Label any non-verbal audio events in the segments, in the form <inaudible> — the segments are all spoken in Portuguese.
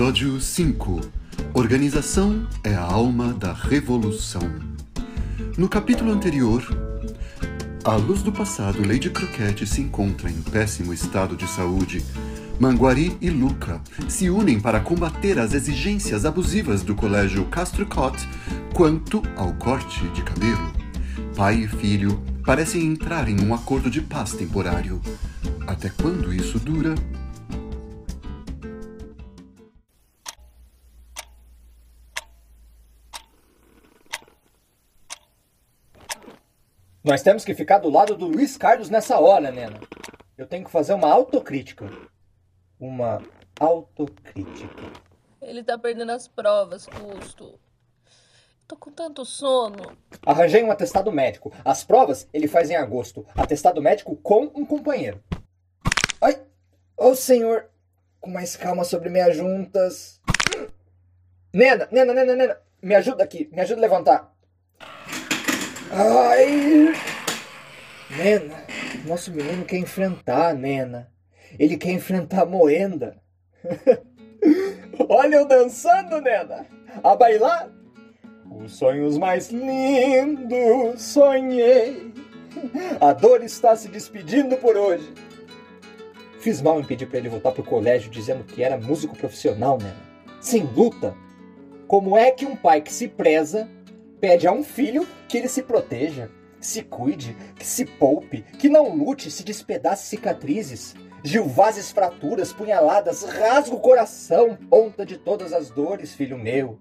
Episódio 5 Organização é a alma da revolução. No capítulo anterior, à luz do passado, Lady Croquette se encontra em péssimo estado de saúde. Manguari e Luca se unem para combater as exigências abusivas do colégio Castricot quanto ao corte de cabelo. Pai e filho parecem entrar em um acordo de paz temporário. Até quando isso dura? Nós temos que ficar do lado do Luiz Carlos nessa hora, Nena. Eu tenho que fazer uma autocrítica. Uma autocrítica. Ele tá perdendo as provas, Custo. Tô com tanto sono. Arranjei um atestado médico. As provas ele faz em agosto. Atestado médico com um companheiro. Ai! Ô oh, senhor! Com mais calma sobre minhas juntas. Nena, Nena, Nena, Nena! Me ajuda aqui, me ajuda a levantar. Ai! Nena, nosso menino quer enfrentar a Nena. Ele quer enfrentar a Moenda. <laughs> Olha eu dançando, Nena! A bailar! Os sonhos mais lindos sonhei. A dor está se despedindo por hoje. Fiz mal em pedir para ele voltar pro colégio dizendo que era músico profissional, Nena. Sem luta. Como é que um pai que se preza pede a um filho que ele se proteja, se cuide, que se poupe, que não lute, se despedace cicatrizes, gilvazes fraturas, punhaladas, rasga o coração, ponta de todas as dores, filho meu.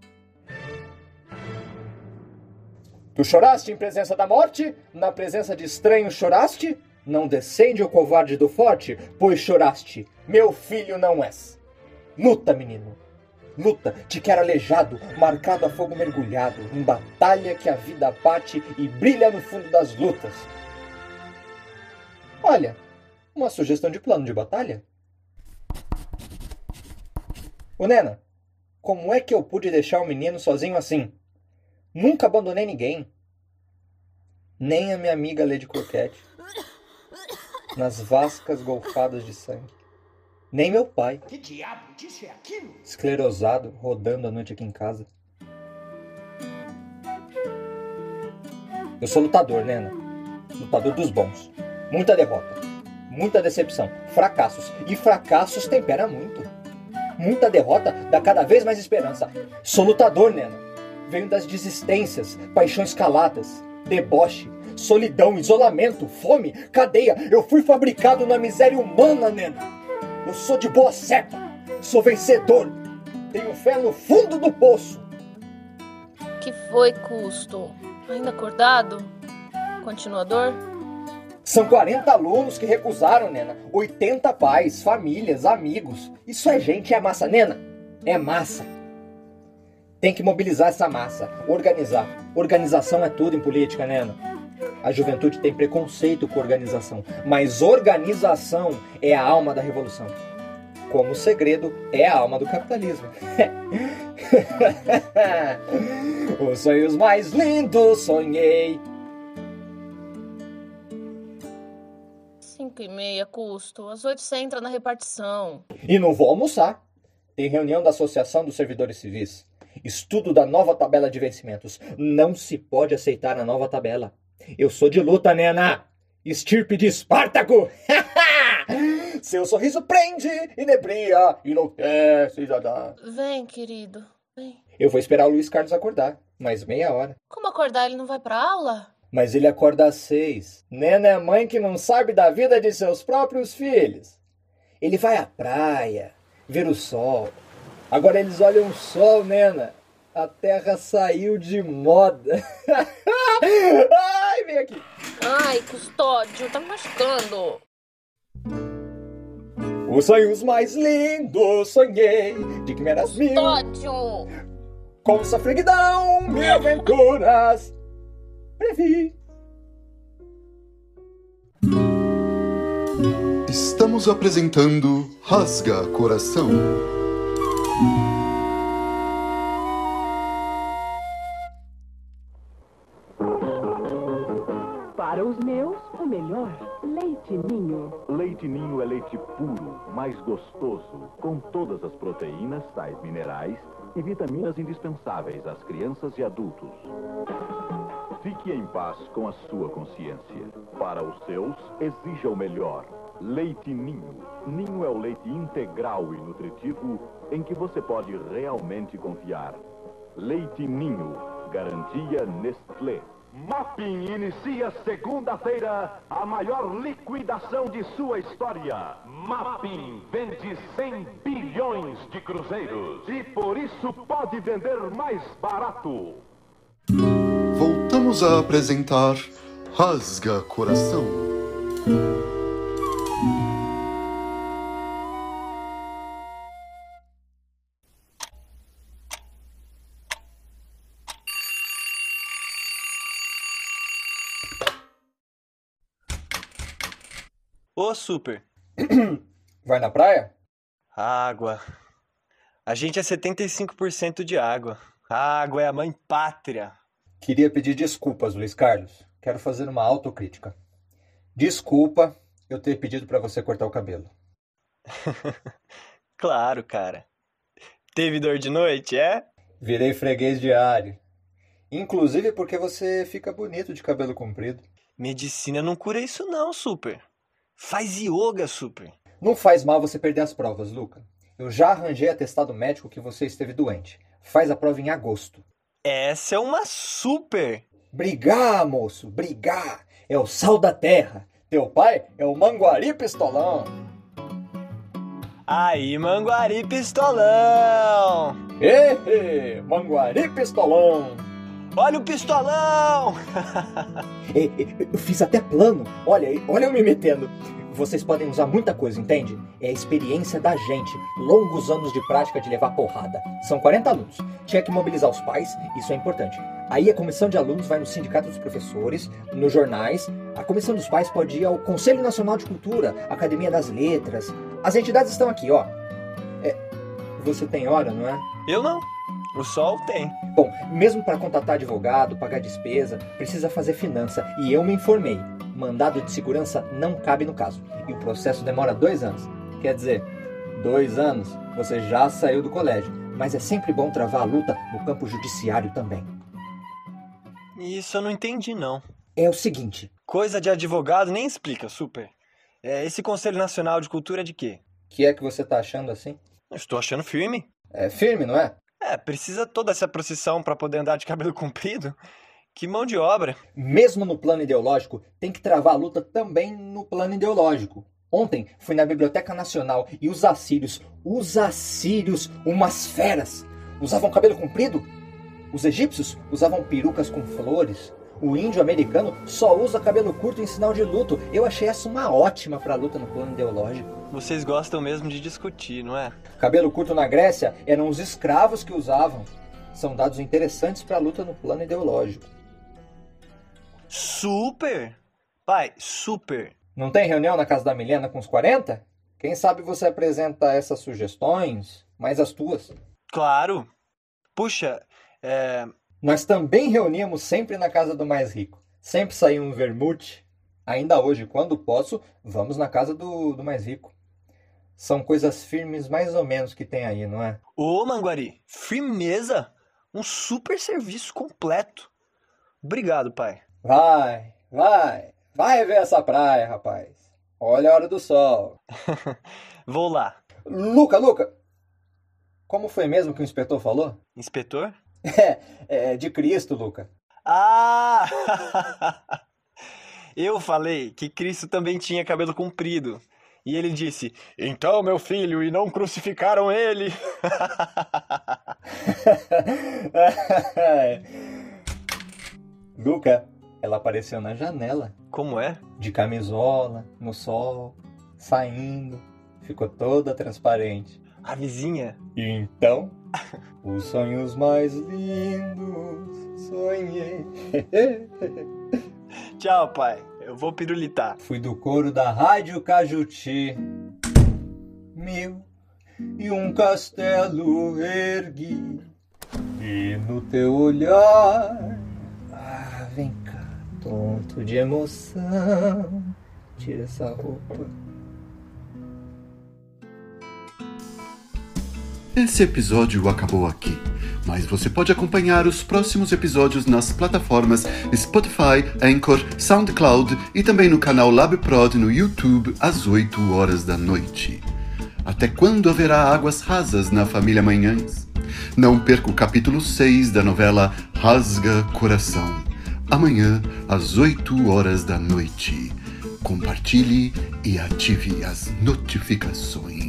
Tu choraste em presença da morte? Na presença de estranhos choraste? Não descende o covarde do forte, pois choraste. Meu filho não és. Luta, menino. Luta, te quero aleijado, marcado a fogo mergulhado, em batalha que a vida bate e brilha no fundo das lutas. Olha, uma sugestão de plano de batalha. Ô Nena, como é que eu pude deixar o menino sozinho assim? Nunca abandonei ninguém. Nem a minha amiga Lady Croquette. Nas vascas golfadas de sangue. Nem meu pai. Que diabo disso é aquilo? Esclerosado, rodando a noite aqui em casa. Eu sou lutador, Nena. Lutador dos bons. Muita derrota. Muita decepção. Fracassos. E fracassos tempera muito. Muita derrota dá cada vez mais esperança. Sou lutador, Nena. Venho das desistências, paixões caladas, deboche, solidão, isolamento, fome, cadeia. Eu fui fabricado na miséria humana, Nena. Eu sou de boa cepa. Sou vencedor. Tenho fé no fundo do poço. Que foi, Custo? Ainda acordado? Continuador? São 40 alunos que recusaram, Nena. 80 pais, famílias, amigos. Isso é gente, é massa. Nena, é massa. Tem que mobilizar essa massa, organizar. Organização é tudo em política, Nena. A juventude tem preconceito com organização, mas organização é a alma da revolução. Como o segredo é a alma do capitalismo. <laughs> Os sonhos mais lindos sonhei. Cinco e meia, custo. Às oito você entra na repartição. E não vou almoçar. Tem reunião da Associação dos Servidores Civis. Estudo da nova tabela de vencimentos. Não se pode aceitar a nova tabela. Eu sou de luta, Nena! Estirpe de Espartaco! <laughs> Seu sorriso prende, inebria, enlouquece, já dá. Vem, querido, vem. Eu vou esperar o Luiz Carlos acordar, mais meia hora. Como acordar? Ele não vai pra aula? Mas ele acorda às seis. Nena é mãe que não sabe da vida de seus próprios filhos. Ele vai à praia, ver o sol. Agora eles olham o sol, Nena. A terra saiu de moda. <laughs> Ai, vem aqui. Ai, custódio, tá me machucando. Os sonhos mais lindos sonhei de que me eras mil. Custódio! Com sofreguidão, mil aventuras previ. Estamos apresentando Rasga Coração. Leite Ninho. Leite Ninho é leite puro, mais gostoso, com todas as proteínas, sais minerais e vitaminas indispensáveis às crianças e adultos. Fique em paz com a sua consciência. Para os seus, exija o melhor. Leite Ninho. Ninho é o leite integral e nutritivo em que você pode realmente confiar. Leite Ninho. Garantia Nestlé. Mapping inicia segunda-feira a maior liquidação de sua história. Mapping vende 100 bilhões de cruzeiros e por isso pode vender mais barato. Voltamos a apresentar Rasga Coração. Ô, Super. <clears throat> Vai na praia? Água. A gente é 75% de água. A água é a mãe pátria. Queria pedir desculpas, Luiz Carlos. Quero fazer uma autocrítica. Desculpa eu ter pedido para você cortar o cabelo. <laughs> claro, cara. Teve dor de noite, é? Virei freguês diário. Inclusive porque você fica bonito de cabelo comprido. Medicina não cura isso não, Super. Faz yoga, Super. Não faz mal você perder as provas, Luca. Eu já arranjei atestado médico que você esteve doente. Faz a prova em agosto. Essa é uma super! Brigar, moço, brigar! É o sal da terra. Teu pai é o Manguari Pistolão. Aí, Manguari Pistolão! Ê, Manguari Pistolão! Olha o pistolão! <laughs> eu fiz até plano. Olha, olha eu me metendo. Vocês podem usar muita coisa, entende? É a experiência da gente. Longos anos de prática de levar porrada. São 40 alunos. Tinha que mobilizar os pais, isso é importante. Aí a comissão de alunos vai no sindicato dos professores, nos jornais. A comissão dos pais pode ir ao Conselho Nacional de Cultura, Academia das Letras. As entidades estão aqui, ó. É, você tem hora, não é? Eu não. O sol tem. Bom, mesmo para contratar advogado, pagar despesa, precisa fazer finança. E eu me informei. Mandado de segurança não cabe no caso. E o processo demora dois anos. Quer dizer, dois anos você já saiu do colégio. Mas é sempre bom travar a luta no campo judiciário também. Isso eu não entendi, não. É o seguinte. Coisa de advogado nem explica, super. É, esse Conselho Nacional de Cultura é de quê? Que é que você tá achando assim? Eu estou achando firme. É firme, não é? É, precisa toda essa procissão para poder andar de cabelo <laughs> comprido. Que mão de obra. Mesmo no plano ideológico, tem que travar a luta também no plano ideológico. Ontem fui na Biblioteca Nacional e os assírios, os assírios, umas feras, usavam cabelo comprido. Os egípcios usavam perucas com flores. O índio americano só usa cabelo curto em sinal de luto. Eu achei essa uma ótima para luta no plano ideológico. Vocês gostam mesmo de discutir, não é? Cabelo curto na Grécia eram os escravos que usavam. São dados interessantes para a luta no plano ideológico. Super! Pai, super! Não tem reunião na casa da Milena com os 40? Quem sabe você apresenta essas sugestões, mais as tuas. Claro! Puxa, é... Nós também reuníamos sempre na casa do mais rico. Sempre saía um vermute. Ainda hoje, quando posso, vamos na casa do, do mais rico. São coisas firmes mais ou menos que tem aí, não é? Ô, Manguari, firmeza! Um super serviço completo. Obrigado, pai. Vai, vai, vai ver essa praia, rapaz. Olha a hora do sol. <laughs> Vou lá. Luca, Luca! Como foi mesmo que o inspetor falou? Inspetor? É, é de Cristo, Luca. Ah! <laughs> Eu falei que Cristo também tinha cabelo comprido. E ele disse: Então, meu filho, e não crucificaram ele? <laughs> Luca, ela apareceu na janela. Como é? De camisola, no sol, saindo. Ficou toda transparente. A vizinha? E então, <laughs> os sonhos mais lindos sonhei. <laughs> Tchau, pai. Eu vou pirulitar. Fui do coro da Rádio Cajuti. Mil e um castelo ergui. E no teu olhar. Ah, vem cá. tonto de emoção. Tira essa roupa. Esse episódio acabou aqui, mas você pode acompanhar os próximos episódios nas plataformas Spotify, Anchor, SoundCloud e também no canal LabProd no YouTube às 8 horas da noite. Até quando haverá águas rasas na família Manhães? Não perca o capítulo 6 da novela Rasga Coração. Amanhã, às 8 horas da noite. Compartilhe e ative as notificações.